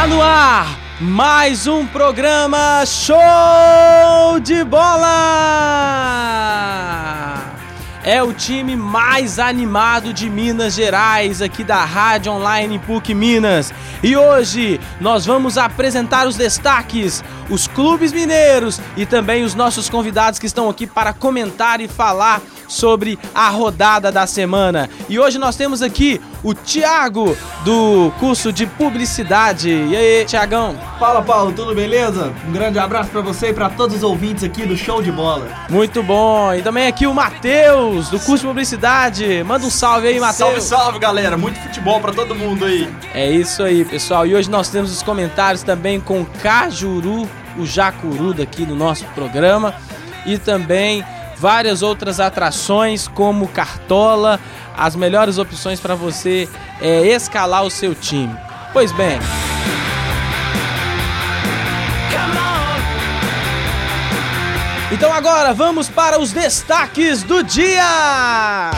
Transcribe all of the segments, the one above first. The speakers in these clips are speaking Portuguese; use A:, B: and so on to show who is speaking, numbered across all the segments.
A: Está no ar mais um programa Show de Bola! É o time mais animado de Minas Gerais, aqui da Rádio Online PUC Minas. E hoje nós vamos apresentar os destaques, os clubes mineiros e também os nossos convidados que estão aqui para comentar e falar sobre a rodada da semana. E hoje nós temos aqui o Tiago, do curso de Publicidade. E aí, Tiagão?
B: Fala, Paulo, tudo beleza? Um grande abraço para você e para todos os ouvintes aqui do Show de Bola.
A: Muito bom. E também aqui o Matheus, do curso de Publicidade. Manda um salve aí, Matheus.
C: Salve, salve, galera. Muito futebol para todo mundo aí.
A: É isso aí, pessoal. E hoje nós temos os comentários também com Cajuru, o Jacuru daqui no nosso programa. E também várias outras atrações como Cartola, as melhores opções para você é, escalar o seu time. Pois bem. Então agora vamos para os destaques do dia!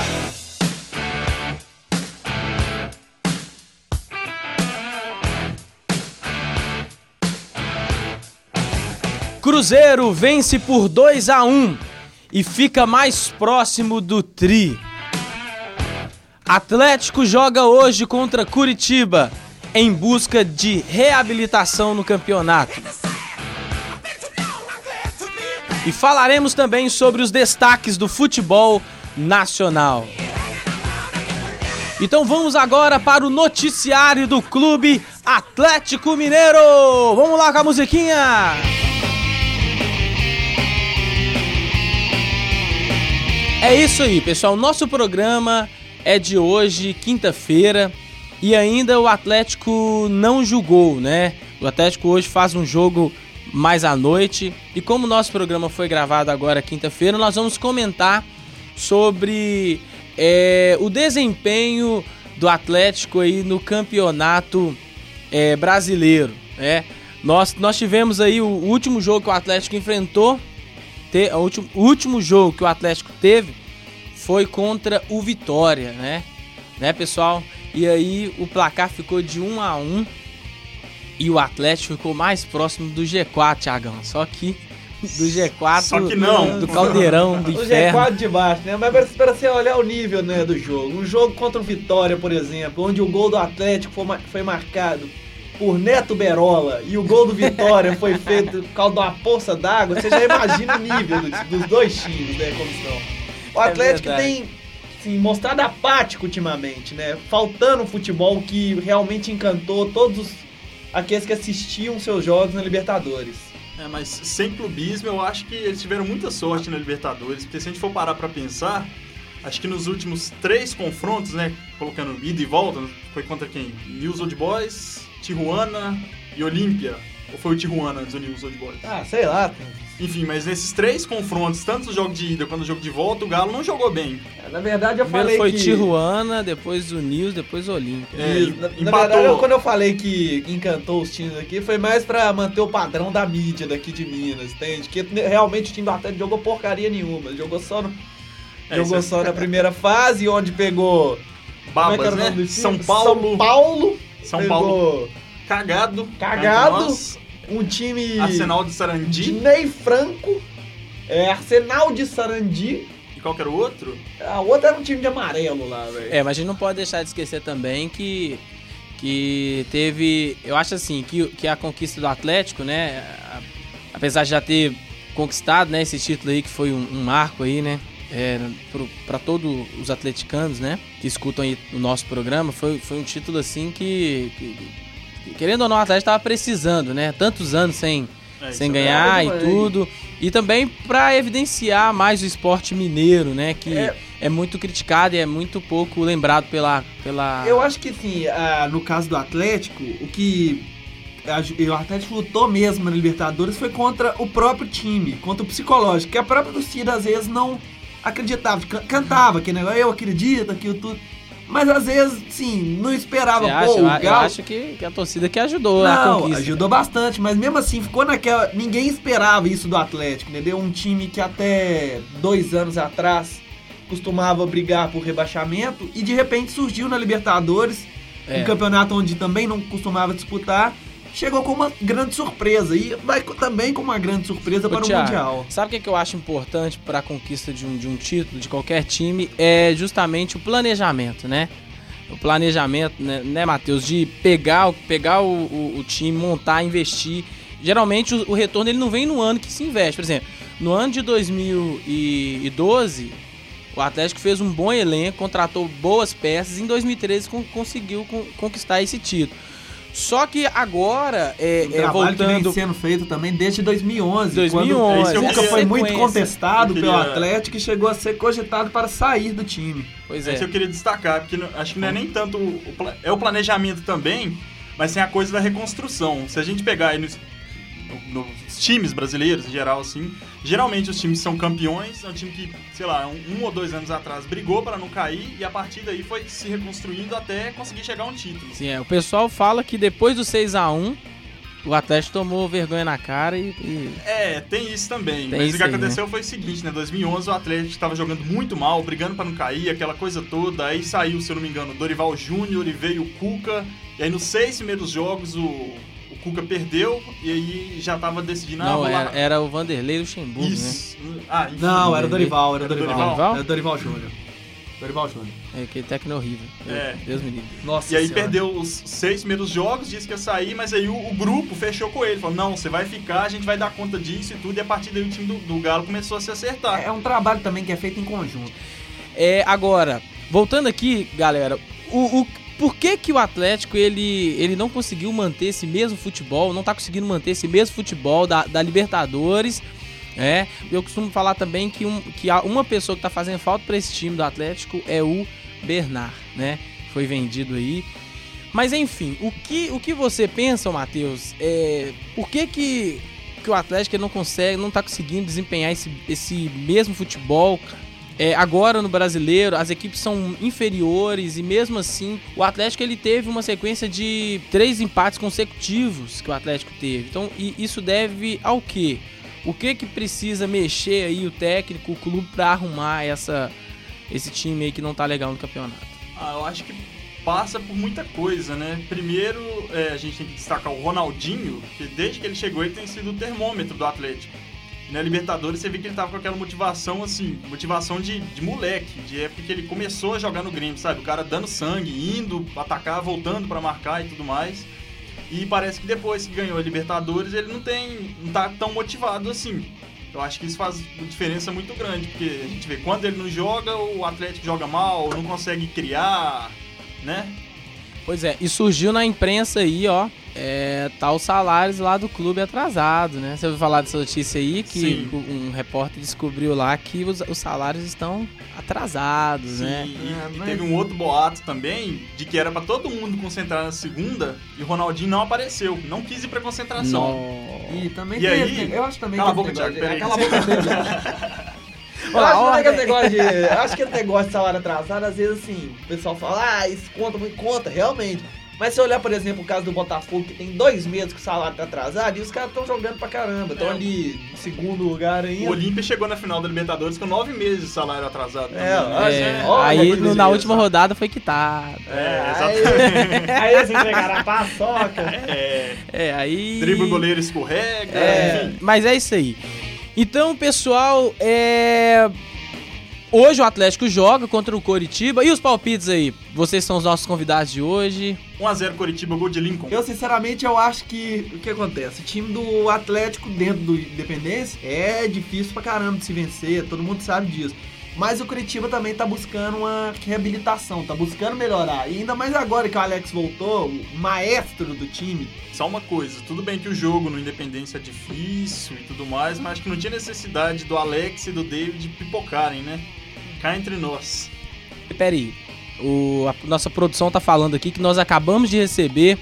A: Cruzeiro vence por 2 a 1 e fica mais próximo do Tri. Atlético joga hoje contra Curitiba em busca de reabilitação no campeonato. E falaremos também sobre os destaques do futebol nacional. Então vamos agora para o noticiário do Clube Atlético Mineiro. Vamos lá com a musiquinha. É isso aí, pessoal. Nosso programa é de hoje, quinta-feira, e ainda o Atlético não jogou, né? O Atlético hoje faz um jogo mais à noite. E como o nosso programa foi gravado agora quinta-feira, nós vamos comentar sobre é, o desempenho do Atlético aí no campeonato é, brasileiro, né? Nós, nós tivemos aí o último jogo que o Atlético enfrentou te, o, último, o último jogo que o Atlético teve foi contra o Vitória, né? Né, pessoal? E aí o placar ficou de 1 a 1 e o Atlético ficou mais próximo do G4, Thiagão. Só que do G4
C: Só que não.
A: do caldeirão do
B: O
A: inferno.
B: G4 de baixo, né? Mas para você olhar o nível né, do jogo. Um jogo contra o Vitória, por exemplo, onde o gol do Atlético foi marcado por Neto Berola e o gol do Vitória foi feito por causa de uma poça d'água, você já imagina o nível dos, dos dois times, né, como estão. O
A: É
B: Atlético
A: verdade.
B: tem assim, mostrado apático ultimamente, né? Faltando um futebol que realmente encantou todos os, aqueles que assistiam seus jogos na Libertadores.
C: É, mas sem clubismo, eu acho que eles tiveram muita sorte na Libertadores, porque se a gente for parar pra pensar, acho que nos últimos três confrontos, né, colocando ida e volta, foi contra quem? News Old Boys, Tijuana e Olímpia. Ou foi o Tijuana antes do News Old Boys?
B: Ah, sei lá.
C: Enfim, mas nesses três confrontos, tanto o jogo de ida quanto o jogo de volta, o Galo não jogou bem.
B: Na verdade, eu
A: Primeiro
B: falei
A: foi
B: que...
A: Tijuana, depois o News, depois o Olímpia.
C: É,
B: na, na verdade, eu- quando eu falei que encantou os times aqui, foi mais pra manter o padrão da mídia daqui de Minas, entende? Que realmente o time do Atlético jogou porcaria nenhuma. Jogou só, no-
C: É,
B: jogou
C: isso
B: só na primeira fase, onde pegou. como é que
C: Babas,
B: o
C: né?
B: nome do time?
C: São Paulo,
B: São Paulo.
C: São
B: pegou
C: Paulo cagado.
B: Cagado. Um time
C: Arsenal de
B: de
C: Sarandi.
B: Ney Franco. É, Arsenal de Sarandi.
C: E qual que era o outro?
B: A outra era um time de amarelo lá, velho.
A: É, mas a gente não pode deixar de esquecer também que, que teve. Eu acho assim, que, que a conquista do Atlético, né? apesar de já ter conquistado né, esse título aí, que foi um, um marco aí, né? É, para todos os atleticanos, né? Que escutam aí o nosso programa, foi, foi um título assim que, que- que, querendo ou não, o Atlético estava precisando, né? Tantos anos sem,
C: É,
A: sem
C: é
A: ganhar e
B: verdade, mano.
A: tudo. E também para evidenciar mais o esporte mineiro, né? Que
B: É.
A: é, muito criticado e é muito pouco lembrado pela. pela...
B: Eu acho que sim, ah, no caso do Atlético, o que a- o Atlético lutou mesmo na Libertadores foi contra o próprio time, contra o psicológico, que a própria torcida às vezes não acreditava, can- cantava que negócio, eu acredito, aquilo tudo. Mas às vezes, sim, não esperava,
A: Você
B: pô,
A: acha?
B: o
A: Eu, eu acho que, que a torcida que ajudou
B: Não, ajudou bastante, mas mesmo assim ficou naquela. Ninguém esperava isso do Atlético, entendeu? Um time que até dois anos atrás costumava brigar por rebaixamento e de repente surgiu na Libertadores,
A: É.
B: um campeonato onde também não costumava disputar chegou com uma grande surpresa e vai também com uma grande surpresa
A: Ô,
B: para
A: Thiago,
B: o Mundial.
A: Sabe o que, que eu acho importante para a conquista de um, de um título de qualquer time? É justamente o planejamento, né? O planejamento, né, né Matheus? De pegar, o- pegar o, o- o time, montar, investir. Geralmente o, o retorno ele não vem no ano que se investe. Por exemplo, no ano de 2012, o Atlético fez um bom elenco, contratou boas peças e em 2013 con- conseguiu con- conquistar esse título. Só que agora, é,
B: Um
A: é,
B: trabalho que vem
A: voltando
B: sendo feito também desde 2011.
A: 2011,
B: Quando o Cuca foi muito contestado
C: Eu
B: pelo
C: queria-
B: Atlético e chegou a ser cogitado para sair do time.
A: Pois
C: É.
A: é.
C: Isso eu queria destacar, porque não- acho que não é nem tanto. o- o é o planejamento também, mas tem a coisa da reconstrução. Se a gente pegar aí nos, no- nos times brasileiros, em geral, assim, geralmente os times são campeões, é um time que, sei lá, um, um ou dois anos atrás brigou para não cair e a partir daí foi se reconstruindo até conseguir chegar a um título.
A: Sim, é. O pessoal fala que depois do 6 a 1 o Atlético tomou vergonha na cara e. e-
C: É, tem isso também.
A: Tem
C: mas
A: isso
C: o que
A: aí, né?
C: aconteceu foi o seguinte, né? 2011 o Atlético estava jogando muito mal, brigando para não cair, aquela coisa toda. Aí saiu, se eu não me engano, Dorival Júnior e veio o Cuca. E aí nos seis primeiros jogos o Cuca perdeu e aí já tava decidindo... ah,
A: não,
C: lá-
A: era, era o Vanderlei Luxemburgo, né?
C: Isso. Ah, enfim.
B: Não, era o Dorival, era o Dorival.
A: Dorival?
B: Era o Dorival Júnior. Dorival Júnior.
A: É, aquele técnico horrível.
C: É.
A: Deus me livre.
B: Nossa
C: E aí
B: Senhora.
C: perdeu os seis primeiros jogos, disse que ia sair, mas aí o, o grupo fechou com ele. Falou, não, você vai ficar, a gente vai dar conta disso e tudo. E a partir daí o time do, do Galo começou a se acertar.
B: É um trabalho também que é feito em conjunto.
A: É, agora, voltando aqui, galera, o, o- por que que o Atlético ele, ele não conseguiu manter esse mesmo futebol, não tá conseguindo manter esse mesmo futebol da, da Libertadores? É, eu costumo falar também que, um, que uma pessoa que tá fazendo falta para esse time do Atlético é o Bernard, né? Foi vendido aí. Mas enfim, o que, o que você pensa, Matheus? É, por que que, que o Atlético não consegue, não tá conseguindo desempenhar esse, esse mesmo futebol? É, agora no brasileiro, as equipes são inferiores e mesmo assim o Atlético ele teve uma sequência de três empates consecutivos que o Atlético teve. Então, e isso deve ao quê? O que que precisa mexer aí o técnico, o clube para arrumar essa esse time aí que não tá legal no campeonato?
C: Ah, eu acho que passa por muita coisa, né? Primeiro, é, a gente tem que destacar o Ronaldinho, que desde que ele chegou ele tem sido o termômetro do Atlético. Na Libertadores você vê que ele tava com aquela motivação, assim, motivação de, de moleque, de época que ele começou a jogar no Grêmio, sabe? O cara dando sangue, indo atacar, voltando pra marcar e tudo mais. E parece que depois que ganhou a Libertadores ele não tem, não tá tão motivado assim. Eu acho que isso faz uma diferença muito grande, porque a gente vê quando ele não joga, o Atlético joga mal, não consegue criar, né?
A: Pois é, e surgiu na imprensa aí, ó, é, tá os salários lá do clube atrasado, né? Você ouviu falar dessa notícia aí que
C: Sim.
A: um repórter descobriu lá que os, os salários estão atrasados, né?
C: Sim, e,
B: É,
C: e
B: mas-
C: teve um outro boato também de que era pra todo mundo concentrar na segunda e o Ronaldinho não apareceu, não quis ir pra concentração.
A: No...
B: E também
C: E
B: tem
C: aí?
B: eu acho também
C: Cala a boca, Thiago,
B: de-
C: peraí.
B: Cala a boca, Acho que esse negócio de. Acho que esse negócio de salário atrasado, às vezes assim, o pessoal fala, ah, isso conta muito, conta, realmente. Mas se olhar, por exemplo, o caso do Botafogo, que tem dois meses que o salário tá atrasado, e os caras estão jogando pra caramba, estão
C: É.
B: ali em segundo lugar
C: O
B: ainda.
C: Olímpia chegou na final da Libertadores com nove meses de salário atrasado.
B: É,
C: né?
A: É,
B: olha
A: aí no- na última rodada foi quitado.
C: É,
B: aí,
C: exatamente.
B: aí eles entregaram a paçoca.
C: É,
A: É, aí.
C: drible o goleiro escorrega,
A: É,
C: enfim.
A: mas é isso aí. Então, pessoal, é. Hoje o Atlético joga contra o Coritiba. E os palpites aí? Vocês são os nossos convidados de hoje.
C: 1x0 Coritiba, gol de Lincoln.
B: Eu, sinceramente, eu acho que o que acontece? O time do Atlético dentro do Independência é difícil pra caramba de se vencer, todo mundo sabe disso. Mas o Curitiba também tá buscando uma reabilitação, tá buscando melhorar. E ainda mais agora que o Alex voltou, o maestro do time.
C: Só uma coisa, tudo bem que o jogo no Independência é difícil e tudo mais, mas acho que não tinha necessidade do Alex e do David pipocarem, né? Cá entre nós.
A: Pera aí. O, a nossa produção tá falando aqui que nós acabamos de receber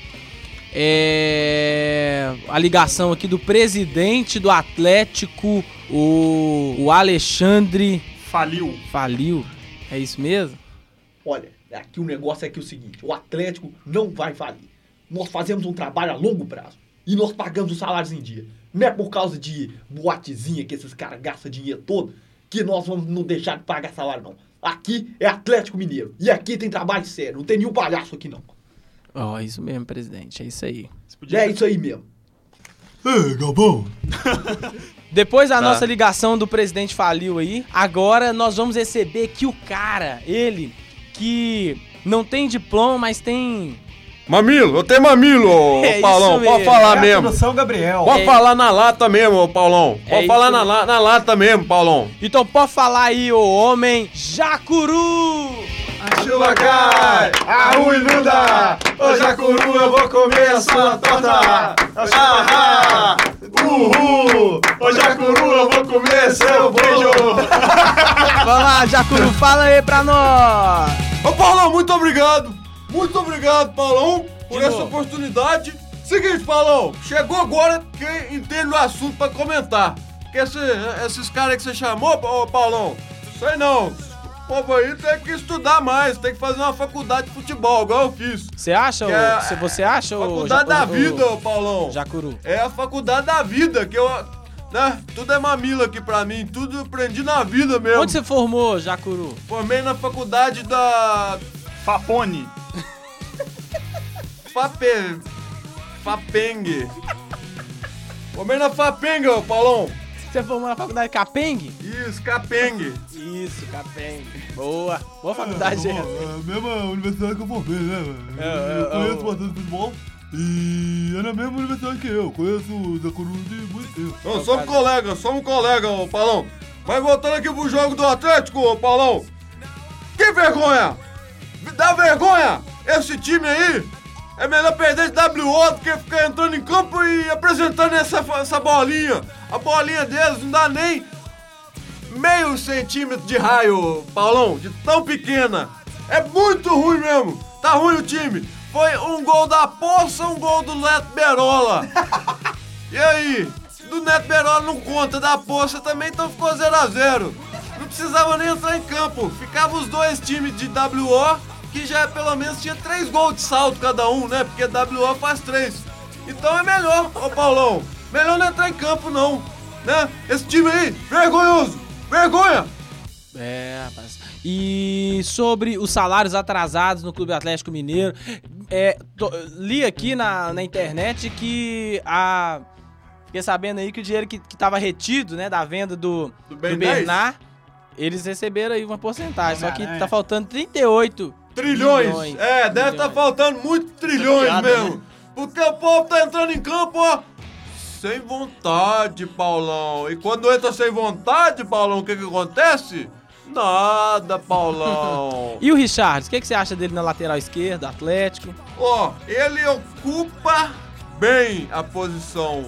A: é, a ligação aqui do presidente do Atlético, o, o Alexandre
C: Faliu.
A: Faliu. É isso mesmo?
D: Olha, aqui o negócio é aqui o seguinte: o Atlético não vai falir. Nós fazemos um trabalho a longo prazo e nós pagamos os salários em dia. Não é por causa de boatezinha que esses caras gastam dinheiro todo que nós vamos não deixar de pagar salário, não. Aqui é Atlético Mineiro e aqui tem trabalho sério, não tem nenhum palhaço aqui, não.
A: Ó, isso mesmo, presidente. É isso aí.
C: Podia-
D: É isso aí mesmo.
B: Ei, Galvão.
A: Depois da
C: Tá.
A: nossa ligação do presidente faliu aí, agora nós vamos receber aqui o cara, ele, que não tem diploma, mas tem.
E: Mamilo, eu tenho mamilo, ô
A: É
E: Paulão. Pode falar
B: É
E: mesmo.
B: São Gabriel.
E: Pode
A: É-
E: falar na lata mesmo, ô Paulão.
A: É
E: Pode
A: isso
E: falar na, la- na lata mesmo, Paulão.
A: Então pode falar aí, ô homem, Jacuru!
E: A chuva cai, a rua inunda. Ô Jacuru, eu vou comer a sua torta. Ah, uhul. Ô Jacuru, eu vou comer seu beijo.
A: Vamos lá, Jacuru, fala aí pra nós!
E: Ô Paulão, muito obrigado. Muito obrigado, Paulão, por
A: De
E: essa
A: novo.
E: oportunidade. Seguinte, Paulão, chegou agora quem entende o assunto pra comentar. Que esse- esses caras que você chamou, ô Paulão, sei não. O povo aí tem que estudar mais, tem que fazer uma faculdade de futebol, igual eu fiz.
A: Você acha,
E: Que é-
A: se você acha, ô,
E: Faculdade da
A: ô,
E: vida,
A: ô,
E: ô Paulão.
A: Jacuru?
E: É a faculdade da vida, que eu. Né? Tudo é mamilo aqui pra mim, tudo eu aprendi na vida mesmo.
A: Onde você formou, Jacuru?
E: Formei na faculdade da.
C: Fapone.
E: Fape... Fapengue. Formei na Fapengue, ô Paulão.
A: Você formou na faculdade Capengue?
E: Isso, Capengue.
A: Isso, Capengue. Boa. Boa faculdade
B: É,
A: essa.
B: a mesma universidade que eu formei, né, mano?
A: É, é,
B: eu conheço
A: é,
B: bastante futebol. E é na mesma universidade que eu. Conheço o Zacuru de muito tempo.
E: Nós somos colegas, somos colegas, ô Paulão. Mas voltando aqui pro jogo do Atlético, ô Paulão. Que vergonha! Dá vergonha! Esse time aí é melhor perder de WO do que ficar entrando em campo e apresentando essa, essa bolinha. A bolinha deles não dá nem meio centímetro de raio, Paulão, de tão pequena. É muito ruim mesmo. Tá ruim o time. Foi um gol da Poça, um gol do Leto Berola. E aí? Do Neto Berola não conta, da Poça também, então ficou 0x0. Não precisava nem entrar em campo. Ficava os dois times de WO, que já pelo menos tinha três gols de salto cada um, né? Porque WO faz três. Então é melhor, ô Paulão. Melhor não entrar em campo, não. Né? Esse time aí, vergonhoso. Vergonha!
A: É, rapaz. E sobre os salários atrasados no Clube Atlético Mineiro, é, tô- li aqui na, na internet que a. Fiquei sabendo aí que o dinheiro que, que tava retido, né, da venda do,
E: Do
A: do
E: Ben 10?
A: Bernard, eles receberam aí uma porcentagem. Só que tá faltando 38
E: Trilhões.
A: Milhões.
E: É, deve estar
A: Milhões.
E: faltando muito trilhões
C: piada,
E: mesmo.
C: né?
E: Porque o povo tá entrando em campo, ó. Sem vontade, Paulão. E quando entra sem vontade, Paulão, o que que acontece? Nada, Paulão.
A: E o Richard, o que, que você acha dele na lateral esquerda, Atlético?
E: Ó, ele ocupa bem a posição.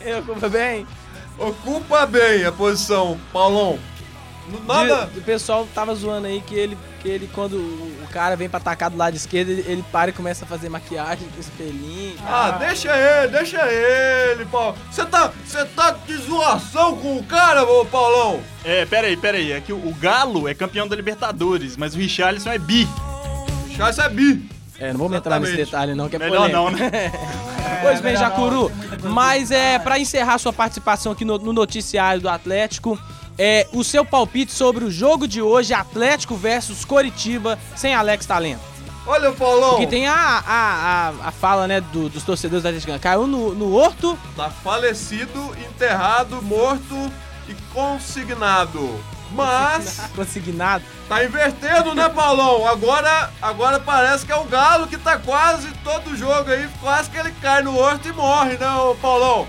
A: Eu, como bem?
E: Ocupa bem a posição, Paulão. Nada.
A: De- o pessoal tava zoando aí que ele, que ele quando o cara vem pra atacar do lado esquerdo, ele, ele para e começa a fazer maquiagem com espelhinho.
E: Ah, deixa ele, deixa ele, Paulo. Você tá, você tá de zoação com o cara, ô Paulão?
C: É, pera aí, pera aí. É que o o Galo é campeão da Libertadores, mas o Richarlison é bi.
E: Já sabe.
A: É, não vamos entrar nesse detalhe não, que é
C: Melhor
A: polêmico.
C: não, né?
A: Pois bem, Jacuru, mas é pra encerrar sua participação aqui no, no noticiário do Atlético, é o seu palpite sobre o jogo de hoje, Atlético versus Coritiba, sem Alex Talento.
E: Olha, Paulão.
A: Porque tem a, a, a, a fala, né, do- dos torcedores do Atlético, caiu no, no horto,
E: Tá falecido, enterrado, morto e consignado. Mas
A: consignado.
E: tá invertendo, né, Paulão? Agora, agora parece que é o Galo que tá quase todo jogo aí, quase que ele cai no horto e morre, né, ô Paulão?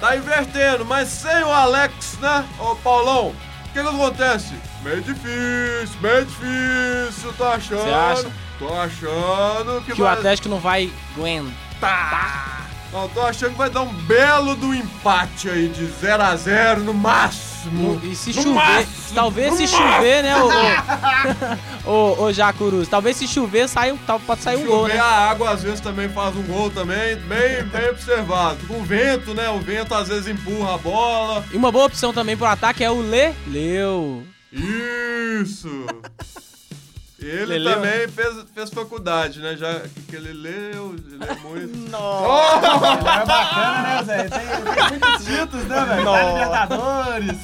E: Tá invertendo, mas sem o Alex, né, ô Paulão? O que que acontece? Meio difícil, meio difícil, tô achando.
A: Você acha?
E: Tô achando que,
A: Que o. Atlético não vai aguentar.
E: Não, tô achando que vai dar um belo do empate aí, de 0 a 0 no máximo.
A: E se
E: No
A: chover,
E: máximo,
A: talvez se chover, né, ô, ô, ô, ô Jacuruz, talvez se chover, sai, um- pode sair um gol,
E: Chover,
A: né?
E: a água às vezes também faz um gol também, bem, bem observado. Com o vento, né? O vento às vezes empurra a bola.
A: E uma boa opção também pro ataque é o Le Leu.
E: Isso! Ele
A: Leleu?
E: também fez, fez faculdade, né? Já que ele leu, ele lê muito.
A: Nossa!
B: É bacana, né, Zé? Tem, tem muitos títulos, né, velho? Libertadores.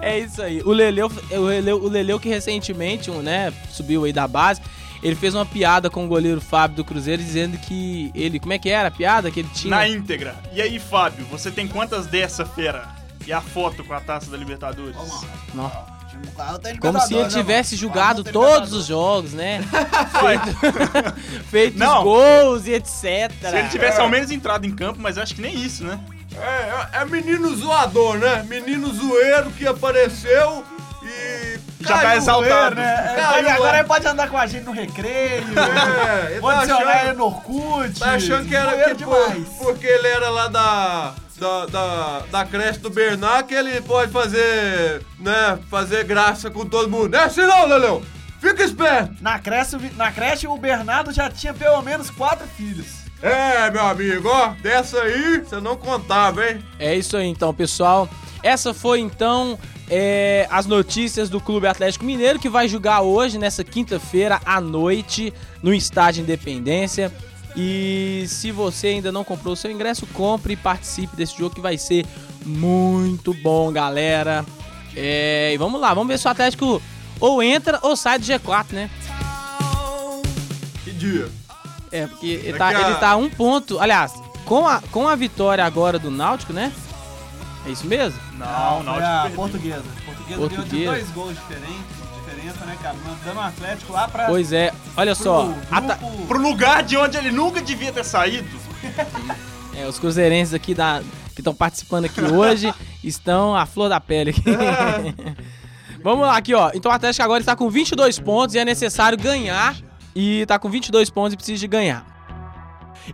A: É isso aí. O Leleu, o Leleu, o Leleu que recentemente, um, né, subiu aí da base, ele fez uma piada com o goleiro Fábio do Cruzeiro dizendo que ele, como é que era a piada que ele tinha?
C: Na íntegra. E aí, Fábio, você tem quantas dessa, fera? E a foto com a taça da Libertadores?
A: Não. Como se ele tivesse jogado todos os jogos, né? Feito, feito os gols e etc.
C: Se ele tivesse ao menos entrado em campo, mas acho que nem isso, né?
E: É, é, é menino zoador, né? Menino zoeiro que apareceu e.
C: Já tá
E: caiu,
C: exaltado.
B: Né? Agora ele pode andar com a gente no recreio.
E: É, ele
B: Pode
E: tá achando,
B: no Orkut.
E: tá achando que era que
B: demais.
E: por- porque ele era lá da. Da, da, da creche do Bernard que ele pode fazer, né, fazer graça com todo mundo. É assim não, Leleu! Fica esperto!
B: Na creche, na creche, o Bernardo já tinha pelo menos quatro filhos.
E: É, meu amigo, ó, dessa aí você não contava, hein?
A: É isso aí então, pessoal. Essa foi então é, as notícias do Clube Atlético Mineiro que vai jogar hoje, nessa quinta-feira à noite, no Estádio Independência. E se você ainda não comprou o seu ingresso, compre e participe desse jogo que vai ser muito bom, galera. É, e vamos lá, vamos ver se o Atlético ou entra ou sai do G4, né?
E: Que dia?
A: É, porque ele
E: Daqui
A: tá,
E: a-
A: ele tá a um ponto. Aliás, com a, com a vitória agora do Náutico, né? É isso mesmo?
C: Não, não,
B: foi
C: de
B: a portuguesa. Portuguesa,
A: Portuguesa.
B: ganhou de dois gols diferentes, diferença, né, cara? Mandando o Atlético lá pra.
A: Pois é, olha só.
B: pro
A: ata-
B: grupo-
C: Pro lugar de onde ele nunca devia ter saído.
A: é, os cruzeirenses aqui da, que estão participando aqui hoje estão à flor da pele aqui. Vamos lá, aqui, ó. Então o Atlético agora está com 22 pontos e é necessário ganhar. E tá com 22 pontos e precisa de ganhar.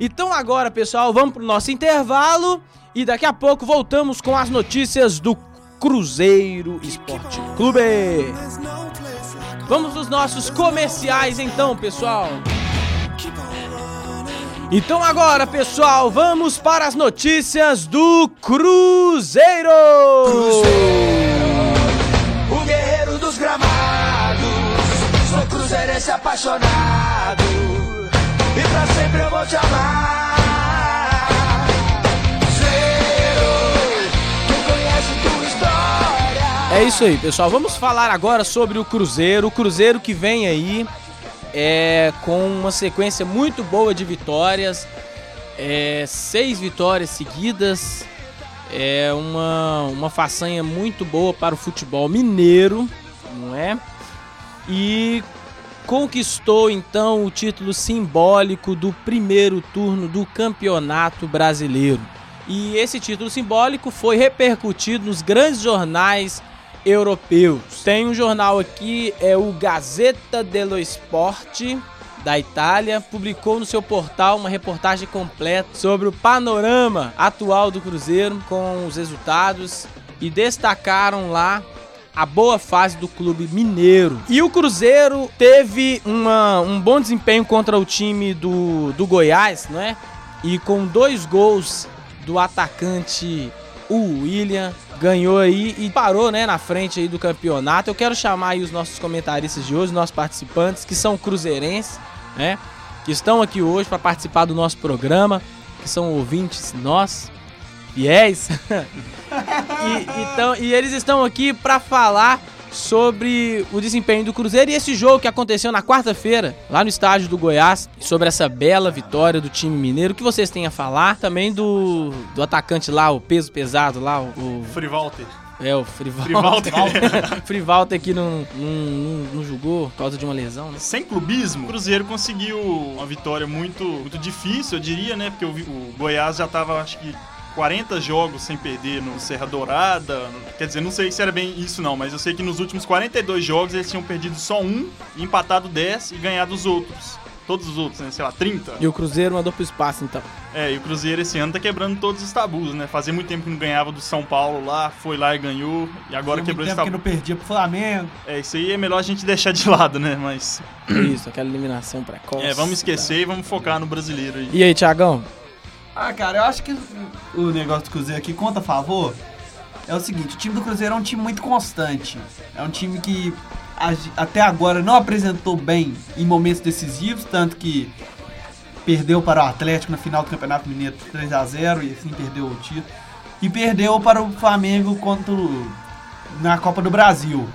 A: Então agora, pessoal, vamos pro nosso intervalo e daqui a pouco voltamos com as notícias do Cruzeiro Esporte Clube. Vamos nos nossos comerciais então, pessoal. Então agora, pessoal, vamos para as notícias do Cruzeiro.
F: O guerreiro dos gramados, sou cruzeirense apaixonado. E pra sempre eu vou te amar.
A: É isso aí, pessoal. Vamos falar agora sobre o Cruzeiro. O Cruzeiro que vem aí é, com uma sequência muito boa de vitórias. É, seis vitórias seguidas. É uma, uma façanha muito boa para o futebol mineiro, não é? E conquistou então o título simbólico do primeiro turno do Campeonato Brasileiro. E esse título simbólico foi repercutido nos grandes jornais europeus. Tem um jornal aqui, é o Gazeta dello Sport da Itália, publicou no seu portal uma reportagem completa sobre o panorama atual do Cruzeiro com os resultados e destacaram lá a boa fase do clube mineiro. E o Cruzeiro teve uma- um bom desempenho contra o time do, do Goiás, né? E com dois gols do atacante o William ganhou aí e parou, né, na frente aí do campeonato. Eu quero chamar aí os nossos comentaristas de hoje, nossos participantes que são cruzeirenses, né? Que estão aqui hoje para participar do nosso programa, que são ouvintes nós, fiéis. e, então, e eles estão aqui para falar sobre o desempenho do Cruzeiro e esse jogo que aconteceu na quarta-feira, lá no estádio do Goiás, sobre essa bela vitória do time mineiro. O que vocês têm a falar? Também do, do atacante lá, o peso pesado lá, o, o-
C: Free Walter.
A: é, o Frivalter.
C: Frivalter.
A: Frivalter que não, não, não, jogou por causa de uma lesão, né?
C: Sem clubismo, o Cruzeiro conseguiu uma vitória muito, muito difícil, eu diria, né? Porque o, o Goiás já tava, acho que, 40 jogos sem perder no Serra Dourada. Quer dizer, não sei se era bem isso não, mas eu sei que nos últimos 42 jogos eles tinham perdido só um, empatado 10 e ganhado os outros. Todos os outros, né? Sei lá, 30.
A: E o Cruzeiro mandou pro espaço, então.
C: É, e o Cruzeiro esse ano tá quebrando todos os tabus, né? Fazia muito tempo que não ganhava do São Paulo lá, foi lá e ganhou, e agora
B: Tinha
C: quebrou
B: muito
C: esse
B: tempo que
C: tabu.
B: não perdia pro Flamengo.
C: É, isso aí é melhor a gente deixar de lado, né? Mas,
A: Isso, aquela eliminação precoce.
C: é, vamos esquecer e vamos focar no brasileiro aí.
A: E aí, Thiagão?
B: Ah, cara, eu acho que o negócio do Cruzeiro aqui conta a favor. É o seguinte, o time do Cruzeiro é um time muito constante. É um time que até agora não apresentou bem em momentos decisivos, tanto que perdeu para o Atlético na final do Campeonato Mineiro 3 a 0 e assim perdeu o título. E perdeu para o Flamengo contra o- na Copa do Brasil.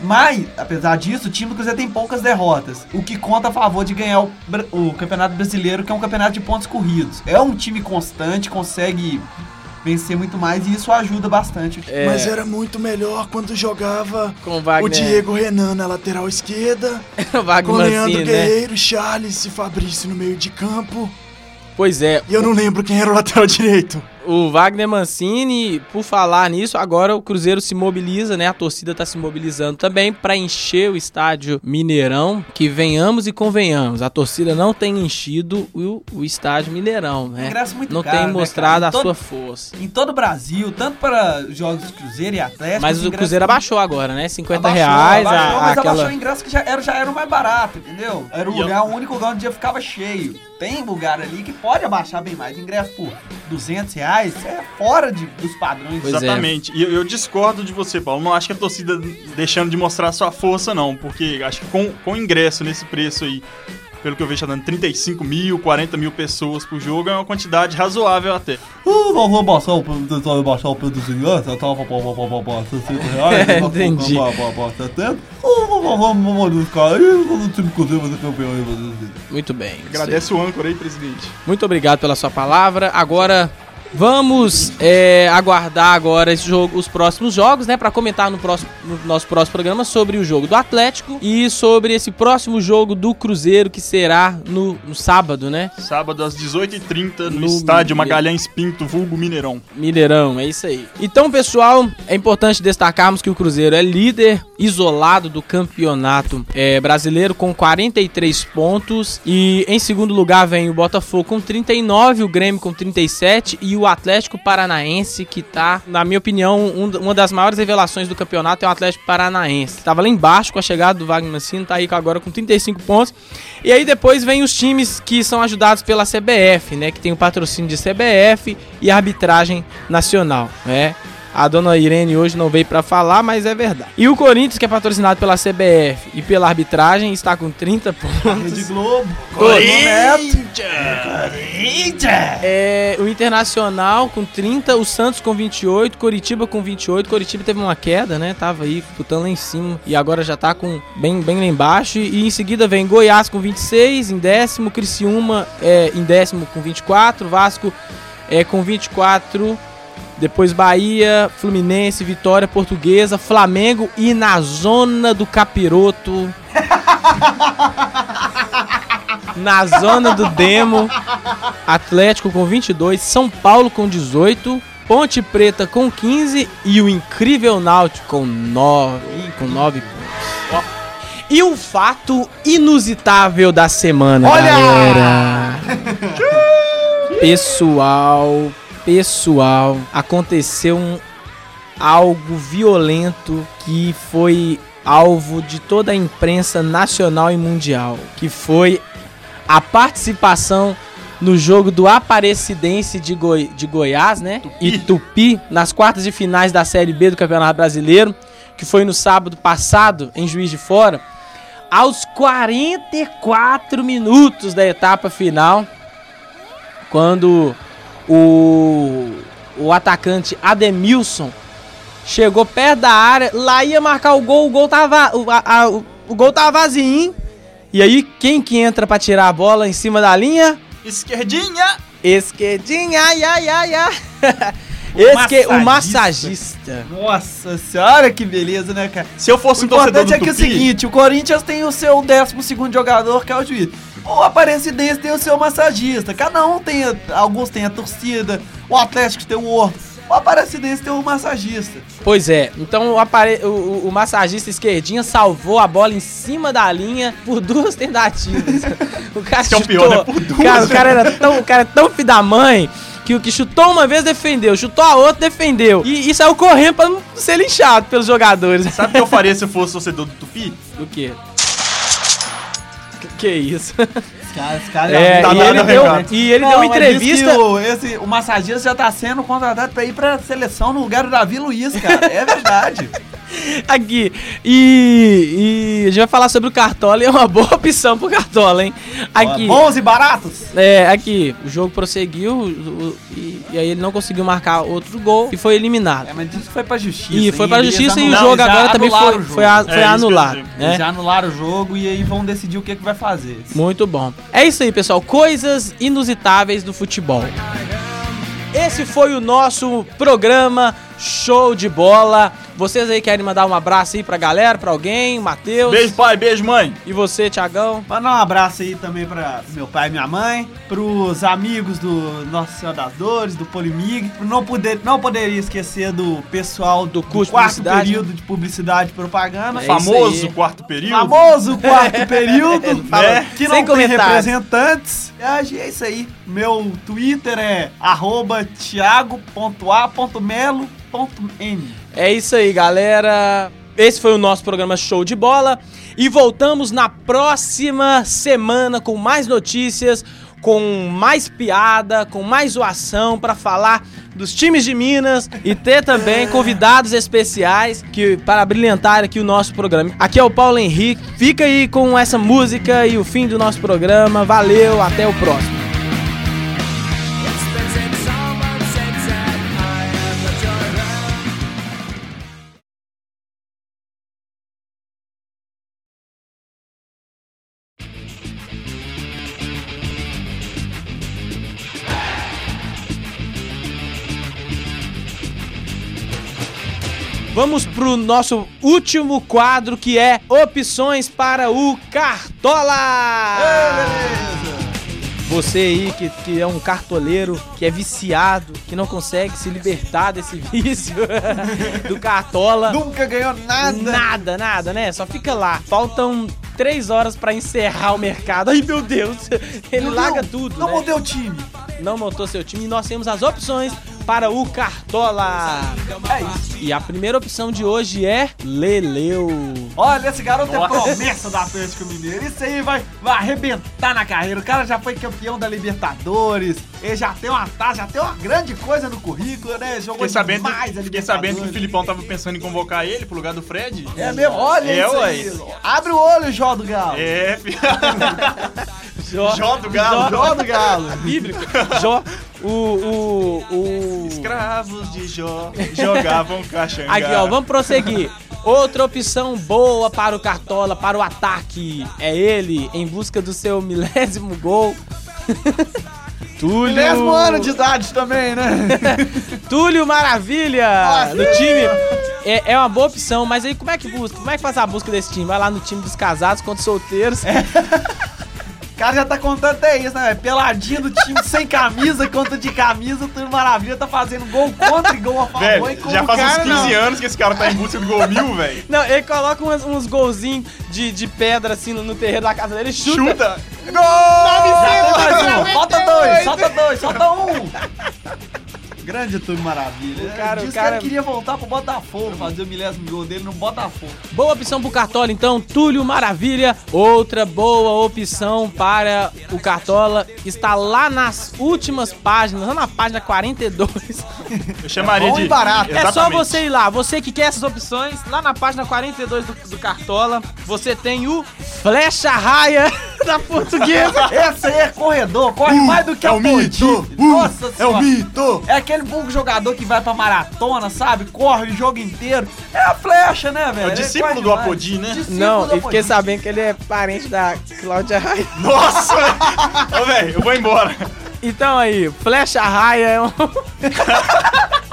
B: Mas, apesar disso, o time do Cruzeiro tem poucas derrotas, o que conta a favor de ganhar o, o Campeonato Brasileiro, que é um campeonato de pontos corridos. É um time constante, consegue vencer muito mais e isso ajuda bastante.
A: É,
G: Mas era muito melhor quando jogava
A: com o Wagner,
G: o Diego Renan na lateral esquerda,
A: o Wagner
G: com Leandro
A: Mancini, né?
G: Guerreiro, Charles e Fabrício no meio de campo.
A: Pois é,
G: E eu não lembro quem era o lateral direito.
A: O Wagner Mancini, por falar nisso, agora o Cruzeiro se mobiliza, né? A torcida tá se mobilizando também para encher o estádio Mineirão. Que venhamos e convenhamos, a torcida não tem enchido o, o estádio Mineirão, né?
B: Ingresso muito
A: Não
B: caro,
A: tem
B: né,
A: mostrado
B: cara?
A: a
B: todo-
A: sua força.
B: Em todo o Brasil, tanto para jogos de Cruzeiro e Atlético.
A: Mas o Cruzeiro abaixou agora, né? 50
B: Abaixou,
A: reais.
B: abaixou,
A: a-
B: mas
A: aquela...
B: abaixou o ingresso que já era, já era o mais barato, entendeu? Era o
C: eu-
B: lugar, o único lugar onde já ficava cheio. Tem lugar ali que pode abaixar bem mais. Ingresso por 200 reais é fora de, dos padrões.
A: Pois é.
C: Exatamente. E eu, eu discordo de você, Paulo. Não acho que a torcida deixando de mostrar sua força, não. Porque acho que com, com ingresso nesse preço aí, pelo que eu vejo, tá dando 35 mil, 40 mil pessoas por jogo, é uma quantidade razoável até.
B: Uh, nós vamos baixar o preço, tentar baixar o preço dos ingressos, eu tava pra, pra, pra, pra, pra 60 reais,
A: É,
B: nós
A: entendi.
B: colocamos pra, pra, pra 70. Uh, vamos, vamos, vamos, os caras aí, o time Cruzeiro vai ser campeão aí, vai ser-
A: Muito bem.
C: Agradece o âncora aí, presidente.
A: Muito obrigado pela sua palavra. Agora vamos é, aguardar agora jogo, os próximos jogos, né, Pra comentar no, próximo, no nosso próximo programa sobre o jogo do Atlético e sobre esse próximo jogo do Cruzeiro que será no, no sábado, né?
C: Sábado às 18h30 no,
A: No
C: estádio
A: Mine-
C: Magalhães Pinto, vulgo Mineirão.
A: Mineirão, é isso aí. Então, pessoal, é importante destacarmos que o Cruzeiro é líder isolado do campeonato é, brasileiro com 43 pontos. E em segundo lugar vem o Botafogo com 39, o Grêmio com 37 e o Atlético Paranaense, que tá, na minha opinião, um- uma das maiores revelações do campeonato é o Atlético Paranaense. Tava lá embaixo com a chegada do Wagner Mancini, tá aí agora com 35 pontos. E aí depois vem os times que são ajudados pela CBF, né? Que tem o patrocínio de CBF e arbitragem nacional, né? A dona Irene hoje não veio pra falar, mas é verdade. E o Corinthians, que é patrocinado pela CBF e pela arbitragem, está com 30 pontos.
B: Rede Globo.
A: É, o Internacional com 30, o Santos com 28, Coritiba com 28. Coritiba teve uma queda, né? Tava aí disputando lá em cima e agora já tá com bem, bem lá embaixo. E em seguida vem Goiás com 26, em décimo, Criciúma é, em décimo com 24, Vasco é, com 24. Depois Bahia, Fluminense, Vitória, Portuguesa, Flamengo e na zona do capiroto. na zona do demo, Atlético com 22, São Paulo com 18, Ponte Preta com 15 e o incrível Náutico com 9, com 9 pontos. E o fato inusitável da semana,
B: Olha!
A: galera. Pessoal, pessoal, aconteceu um algo violento que foi alvo de toda a imprensa nacional e mundial, que foi a participação no jogo do Aparecidense de, Goi de Goiás, né? E Tupi nas quartas de finais da Série B do Campeonato Brasileiro, que foi no sábado passado em Juiz de Fora, aos 44 minutos da etapa final, quando o, o atacante Ademilson chegou perto da área, lá ia marcar o gol, o gol tava, o, a- o, o gol tava vazio. E aí, quem que entra pra tirar a bola em cima da linha?
C: Esquerdinha!
A: Esquerdinha, ai, ai, ai, ai. Esque, o
B: massagista.
A: massagista.
B: Nossa senhora, que beleza, né, cara?
C: Se eu fosse
B: O
C: um torcedor
B: importante
C: do
B: é que é o seguinte, o Corinthians tem o seu 12 jogador, que é o juiz. O Aparecidense tem o seu massagista. Cada um tem, alguns tem a torcida, o Atlético tem o outro. O Aparecidense tem o massagista.
A: Pois é, então o, apare- o- o- o massagista esquerdinha salvou a bola em cima da linha por duas tentativas. O cara
C: é o
A: chutou.
C: pior, né? Por duas,
A: Cara, o cara era tão, o cara é tão filho da mãe que o que chutou uma vez defendeu, chutou a outra defendeu. E, e saiu correndo pra não ser linchado pelos jogadores.
C: sabe o que eu faria se eu fosse torcedor do Tupi?
A: O quê? Que, isso?
B: Cara, esse cara
A: É,
C: tá
A: e, ele
C: o
A: deu, e ele
B: Não,
A: deu uma entrevista.
B: O, esse, o massagista já tá sendo contratado pra ir pra seleção no lugar do Davi Luiz, cara. É verdade.
A: Aqui, e, e a gente vai falar sobre o Cartola e é uma boa opção pro Cartola, hein? Aqui,
B: Bons e baratos.
A: é, aqui, o jogo prosseguiu o- e, e aí ele não conseguiu marcar outro gol e foi eliminado.
B: É, mas isso foi pra justiça.
A: E foi pra
B: Eles
A: justiça e o jogo
B: eles
A: agora também foi,
B: jogo.
A: foi, a- foi
C: É,
A: anulado.
B: Eles
A: né?
B: já anularam o jogo e aí vão decidir o que, que vai fazer.
A: Muito bom. É isso aí, pessoal. Coisas inusitáveis do futebol. Esse foi o nosso programa Show de Bola. Vocês aí querem mandar um abraço aí pra galera, pra alguém? Matheus?
C: Beijo, pai, beijo, mãe.
A: E você, Tiagão?
B: Mandar um abraço aí também pra meu pai e minha mãe, pros amigos do Nossa Senhora das Dores, do Polimig. Não, poder, não poderia esquecer do pessoal do,
A: curso de
B: quarto
A: publicidade.
B: período de publicidade e propaganda.
A: É
C: Famoso quarto período.
B: Famoso quarto período,
C: Né?
B: que
A: Sem
B: não tem
A: comentários.
B: representantes. E é isso aí. Meu Twitter é arroba
A: É isso aí, galera. Esse foi o nosso programa Show de Bola. E voltamos na próxima semana com mais notícias, com mais piada, com mais zoação pra falar dos times de Minas e ter também convidados especiais que para brilhantar aqui o nosso programa. Aqui é o Paulo Henrique. Fica aí com essa música e o fim do nosso programa. Valeu, até o próximo. Vamos pro nosso último quadro que é opções para o Cartola. Você aí que, que é um cartoleiro, que é viciado, que não consegue se libertar desse vício do Cartola.
B: Nunca ganhou nada.
A: Nada, nada, né? Só fica lá. Faltam três horas pra encerrar o mercado. Ai, meu Deus. Ele
B: Meu
A: larga
B: Deus,
A: tudo,
B: Não
A: né?
B: mudei o time.
A: Não montou seu time e nós temos as opções para o Cartola.
B: É isso.
A: E a primeira opção de hoje é Leleu.
B: Olha, esse garoto
C: Nossa.
B: é promessa do Atlético Mineiro. Isso aí vai, vai arrebentar na carreira. O cara já foi campeão da Libertadores. Ele já tem uma taça, já tem uma grande coisa no currículo, né? Jogou
C: Fiquei sabendo,
B: demais a
C: fiquei
B: Libertadores.
C: sabendo que o Filipão tava pensando em convocar ele pro lugar do Fred.
B: É mesmo? Olha
C: É,
B: isso
C: ué.
B: aí. Abre o olho, Jó do Galo.
C: É, filho.
A: Jó,
C: Jó do Galo.
B: Jó do Galo.
A: bíblico. Jó, o, o, o...
C: Escravos de Jó jogavam caxangá.
A: Aqui, ó, vamos prosseguir. Outra opção boa para o Cartola, para o ataque, é ele em busca do seu milésimo gol. Túlio.
B: Milésimo ano de idade também, né?
A: Túlio Maravilha no time. É, é uma boa opção, mas aí como é que busca? Como é que faz a busca desse time? Vai lá no time dos casados contra os solteiros.
B: O cara já tá contando até isso, né? velho? Peladinho do time sem camisa contra de camisa, tudo maravilha, tá fazendo gol contra e gol a favor. E como
C: já faz uns
B: cara
C: 15
B: não.
C: anos que esse cara tá em busca do gol mil, velho.
A: Não, ele coloca uns, uns golzinhos de, de pedra assim no, no terreiro da casa dele, chuta.
C: Chuta.
B: Mais um. Solta dois, solta dois, solta um. Grande Túlio Maravilha.
A: O cara-
B: Disse
A: o
B: que
A: cara-
B: ele queria voltar pro Botafogo, fazer o milésimo gol dele no Botafogo.
A: Boa opção pro Cartola, então, Túlio Maravilha. Outra boa opção para o Cartola está lá nas últimas páginas, lá na página 42.
C: Eu chamaria
B: Bom
C: de...
B: e barato.
A: É só você ir lá, você que quer essas opções, lá na página 42 do, do Cartola, você tem o Flecha Raia da Portuguesa.
B: Esse aí é corredor, corre mais do que
E: é
B: a
E: o mito. Uh,
B: Nossa
E: é o
B: senhora.
E: mito.
B: É aquele bom jogador que vai pra maratona, sabe? Corre o jogo inteiro. É a flecha, né, velho?
C: É o discípulo do
B: demais.
C: Apodi, né?
B: Discípulo
A: Não, e fiquei sabendo que ele é parente da Cláudia Raia.
C: Nossa! Ô, velho, eu vou embora.
A: Então aí, Flecha Raia é um...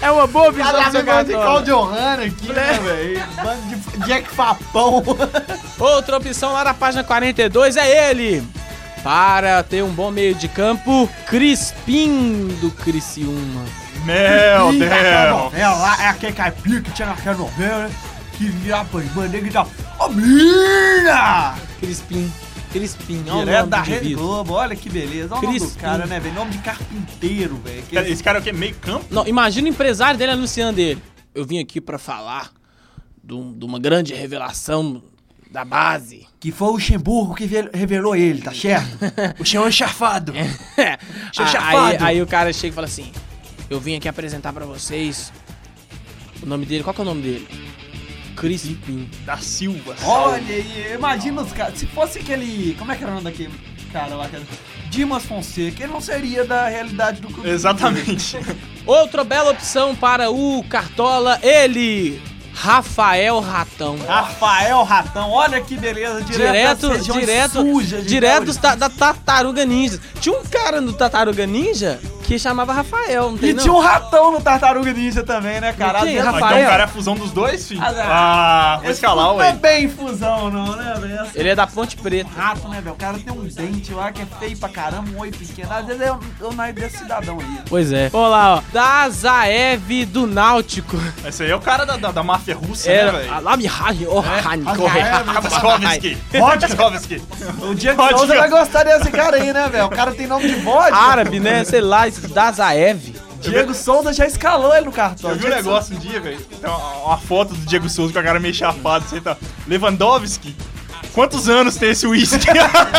A: É uma boa visão
B: Cara,
A: do seu
B: de. Claudio Hanna aqui, né,
A: Fle-
B: velho? Bando de Jack Fapão.
A: Outra opção lá na página 42 é ele. Para ter um bom meio de campo, Crispim do Criciúma.
C: Meu Deus.
B: novela lá, é aquele caipira que tinha naquela novela, né? Que virava pra irmã negra e ô!
A: Crispim. Crispim, olha o
B: Direto
A: nome
B: da Rede. Globo, olha que beleza. Olha o nome do
A: Crispim.
B: cara, né, velho? Nome de carpinteiro, velho. Que
C: Esse cara é o quê? Meio campo?
A: Não, imagina o empresário dele anunciando dele. Eu vim aqui pra falar de, um- uma grande revelação da base.
B: Que foi o Luxemburgo que ve- revelou ele, tá certo? o chão é chafado. Seu
A: Ah,
B: chafado.
A: aí, aí o cara chega e fala assim: Eu vim aqui apresentar pra vocês O nome dele, qual que é o nome dele? Crispim.
C: Da Silva.
B: Olha aí, imagina os caras. Se fosse aquele. Como é que era o nome daquele cara lá? aquele- Dimas Fonseca, ele não seria da realidade do clube.
C: Exatamente.
A: Outra bela opção para o Cartola, ele, Rafael Ratão.
B: Rafael Ratão, olha que beleza, direto,
A: Direto, direto,
B: sujas de
A: direto ta- da Tartaruga Ninja. Tinha um cara no Tartaruga Ninja que chamava Rafael, não tem
B: E
A: não?
B: tinha um ratão no Tartaruga Ninja também, né, cara?
A: Quem? Rafael?
C: Então o cara é fusão dos dois, filho?
B: Ah, não.
C: Ah, vou escalar,
B: não é
C: ué.
B: bem fusão, não, né, velho?
A: Ele é da Ponte Preta.
B: Rato, né, velho? O cara tem um dente lá que é feio pra caramba, um oi pequeno. Às vezes eu, eu naipe desse cidadão aí.
A: Pois é. Vamos lá, ó. Dazaev do Náutico.
C: Esse aí é o cara da, da, da máfia russa,
A: Era
C: né, velho?
A: lá me raio, oh,
C: Rabaskovski. Rabaskovski.
B: O
C: Pode
B: Souza
C: ir.
B: vai gostar desse cara aí, né, velho? O cara tem nome de vodka.
A: Árabe, né? Sei lá, esse Dazaev.
B: Diego Souza já escalou ele no cartão.
C: Eu vi um
B: Diego
C: negócio um dia, velho. Tem uma, uma foto do Diego Souza com a cara meio chapado, assim, tá. Lewandowski. Quantos anos tem esse uísque?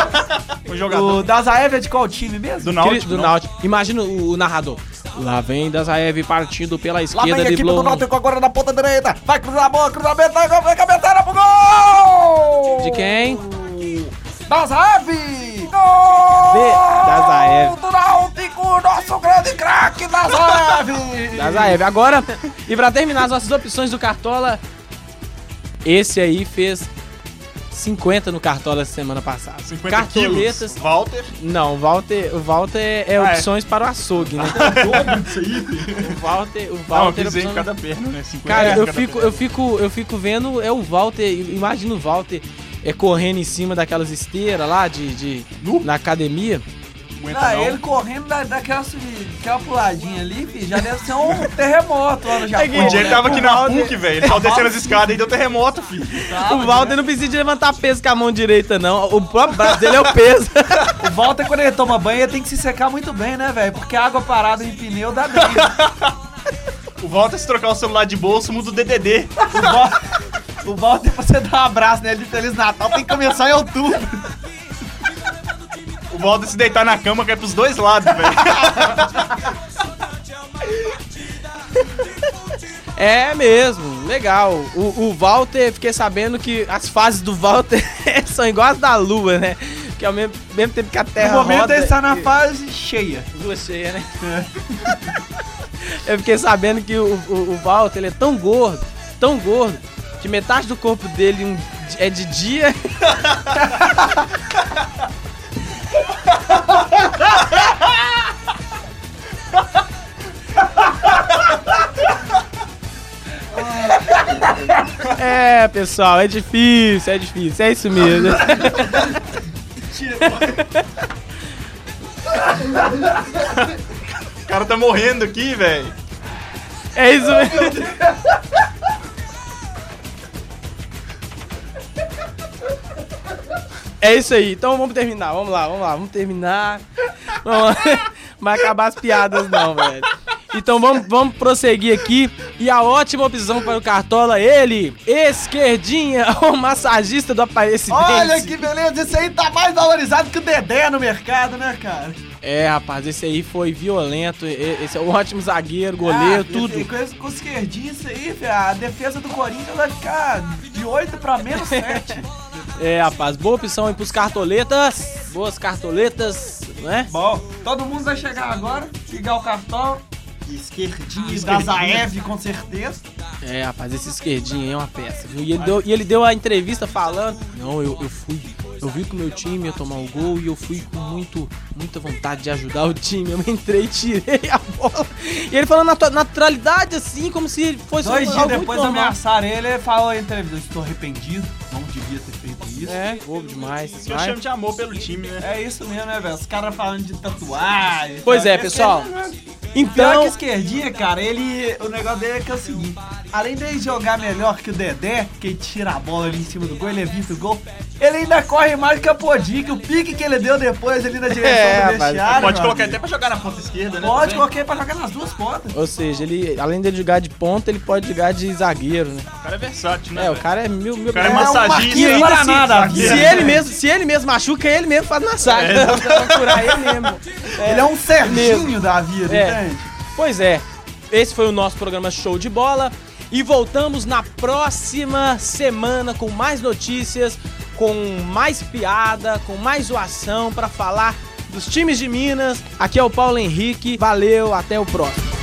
C: o jogador
B: O Dazaev é de qual time mesmo?
C: do Náutico.
A: do? Náutico. Imagina o, o narrador. Lá vem Dazaev partindo pela
B: Lá
A: esquerda
B: vem a equipe do. Náutico agora na ponta direita. Vai cruzar a bola, cruzamento, vai vai cabeçada pro gol!
A: De quem?
B: Dazaev! Gol!
A: De Dazaev.
B: Do Náutico, nosso grande craque Dazaev!
A: Dazaev. Agora, e pra terminar as nossas opções do Cartola, esse aí fez 50 no Cartola semana passada.
C: 50
A: Cartoletas.
C: quilos. Walter.
A: Não, o Walter, o Walter é
C: Ah, é.
A: opções para o açougue, né? O Walter, o
C: Não, eu
A: Walter é
C: em cada perna, né? 50
A: Cara, eu
C: cada
A: fico,
C: perna.
A: eu fico, eu fico vendo é o Walter, imagina o Walter é correndo em cima daquelas esteiras lá de, de na academia.
C: Aguenta
B: Ah,
C: não.
B: ele correndo da, daquela, subida- daquela puladinha ali, filho, já deve ser um terremoto lá no Japão.
A: que
C: O dia ele
B: né?
C: tava aqui na
A: Walter-
C: PUC, velho. Ele tava descendo as escadas e deu terremoto, filho.
A: o Walter não precisa de levantar peso com a mão direita não, o próprio braço dele é o peso.
B: O Walter, quando ele toma banho, ele tem que se secar muito bem, né, velho? Porque a água parada em pneu dá bem.
C: O Walter, se trocar o celular de bolso, muda o DDD.
B: O, Val... o Walter, pra você dar um abraço nele de Feliz Natal, tem que começar em outubro.
C: O se deitar na cama cai pros dois lados, velho.
A: É mesmo, legal. O, o Walter, fiquei sabendo que as fases do Walter são iguais as da Lua, né? Que ao mesmo, mesmo tempo que a Terra
B: No momento
A: roda...
B: ele está na fase cheia.
A: Lua cheia, né? Eu fiquei sabendo que o, o, o Walter ele é tão gordo, tão gordo, que metade do corpo dele é de dia. É, pessoal, é difícil, é difícil, é isso mesmo.
C: O cara tá morrendo aqui, velho.
A: É isso mesmo. É isso aí, então vamos terminar, vamos lá, vamos lá, vamos terminar. Vamos lá. Vai acabar as piadas não, velho. Então vamos, vamos prosseguir aqui. E a ótima opção para o Cartola, ele, esquerdinha, o massagista do Aparecidense.
B: Olha que beleza, esse aí tá mais valorizado que o Dedé no mercado, né, cara?
A: É, rapaz, esse aí foi violento, esse é um ótimo zagueiro, goleiro,
B: Ah,
A: tudo.
B: esse- Com, esse- com o esquerdinho, isso aí, velho, a defesa do Corinthians vai ficar de 8 pra menos 7.
A: É, rapaz, boa opção aí pros cartoletas. Boas cartoletas, né?
B: Bom, todo mundo vai chegar agora, ligar o cartão. Esquerdinho da
C: Esquerdinho.
B: Zaev, com certeza.
A: É, rapaz, esse esquerdinho aí é uma peça, viu? E ele deu, e ele deu a entrevista falando. Não, eu, eu fui. Eu vi que o meu time ia tomar o gol e eu fui com muito, muita vontade de ajudar o time. Eu entrei e tirei a bola. E ele falando natu- naturalidade, assim, como se fosse
B: Dois dias depois ameaçaram ele, ele falou em entrevista, "Eu estou arrependido, não devia ter feito isso.
A: É, bobo demais.
C: Isso eu
A: vai.
C: chamo de amor pelo time, né?
B: É isso mesmo, né, velho? Os caras falando de tatuagem.
A: Pois é, pessoal.
B: Pior
A: Então,
B: que esquerdinha, cara, ele. O negócio dele é que é o seguinte: além dele jogar melhor que o Dedé, que tira a bola ali em cima do gol, ele evita o gol, ele ainda corre mais que a Podic, o pique que ele deu depois ali na direção
A: É,
B: do vestiário.
C: Pode colocar
B: amigo.
C: até pra jogar na ponta esquerda, né?
B: Pode colocar pra jogar nas duas pontas.
A: ou seja, ele, além de jogar de ponta, ele pode jogar de zagueiro, né?
C: O cara é versátil, né?
A: É, o cara é mil, mil
C: O cara é
B: É um
C: massagista.
B: Paraná
A: se- Se
B: vida.
A: ele mesmo, se ele mesmo machuca, ele mesmo faz massagem.
C: É,
A: Pra curar ele mesmo.
B: Ele é um Serginho da vida,
A: É.
B: entende?
A: Pois é, esse foi o nosso programa Show de Bola. E voltamos na próxima semana com mais notícias, com mais piada, com mais zoação para falar dos times de Minas. Aqui é o Paulo Henrique. Valeu, até o próximo.